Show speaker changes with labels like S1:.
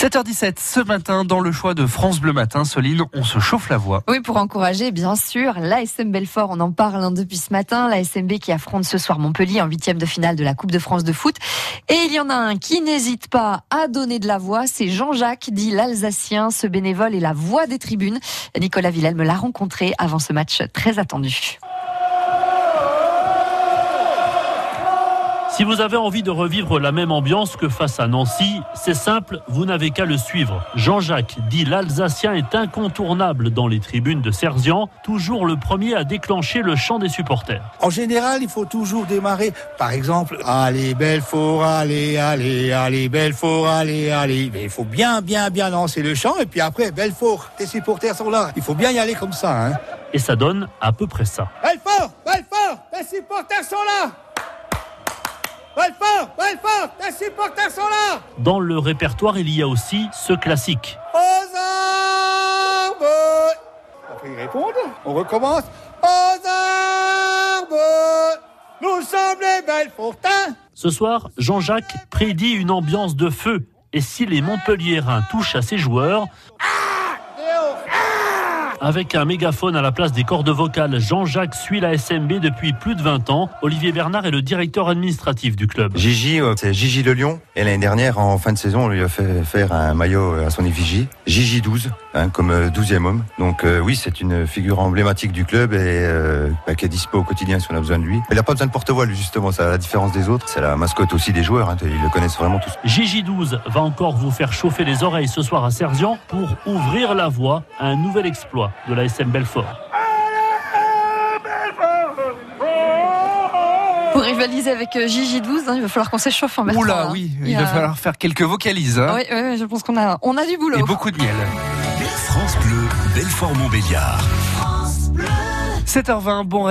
S1: 7h17 ce matin dans le choix de France Bleu Matin, Soline, on se chauffe la voix.
S2: Oui, pour encourager bien sûr l'ASM Belfort, on en parle hein, depuis ce matin, l'ASMB qui affronte ce soir Montpellier en huitième de finale de la Coupe de France de foot. Et il y en a un qui n'hésite pas à donner de la voix, c'est Jean-Jacques, dit l'Alsacien, ce bénévole est la voix des tribunes. Nicolas Villelme l'a rencontré avant ce match très attendu.
S3: Si vous avez envie de revivre la même ambiance que face à Nancy, c'est simple, vous n'avez qu'à le suivre. Jean-Jacques dit l'Alsacien est incontournable dans les tribunes de Serzian, toujours le premier à déclencher le chant des supporters.
S4: En général, il faut toujours démarrer, par exemple, allez Belfort, allez, allez, allez Belfort, allez, allez. Mais il faut bien, bien, bien lancer le chant et puis après, Belfort, tes supporters sont là. Il faut bien y aller comme ça. Hein.
S3: Et ça donne à peu près ça.
S4: Belfort, Belfort, tes supporters sont là. Belfort, Belfort, tes supporters sont là
S3: Dans le répertoire, il y a aussi ce classique.
S4: Aux arbres Après ils répondent, on recommence. Aux arbres Nous sommes les Belfortins
S3: Ce soir, Jean-Jacques prédit une ambiance de feu. Et si les Montpelliérains touchent à ses joueurs, avec un mégaphone à la place des cordes vocales, Jean-Jacques suit la SMB depuis plus de 20 ans. Olivier Bernard est le directeur administratif du club.
S5: Gigi, euh, c'est Gigi Le Lion. Et l'année dernière, en fin de saison, on lui a fait faire un maillot à son effigie. Gigi 12, hein, comme 12e homme. Donc euh, oui, c'est une figure emblématique du club et euh, bah, qui est dispo au quotidien si on a besoin de lui. Il n'a pas besoin de porte-voix, justement. C'est la différence des autres. C'est la mascotte aussi des joueurs. Hein, ils le connaissent vraiment tous.
S3: Gigi 12 va encore vous faire chauffer les oreilles ce soir à Serzian pour ouvrir la voie à un nouvel exploit de la SM Belfort.
S2: Pour rivaliser avec Gigi 12, hein, il va falloir qu'on s'échauffe en mettant.
S1: Oula, oui, il, va falloir faire quelques vocalises. Hein.
S2: Oui, oui, je pense qu'on a, on a du boulot.
S1: Et beaucoup de miel.
S6: France Bleu, Belfort Montbéliard.
S1: 7h20, bon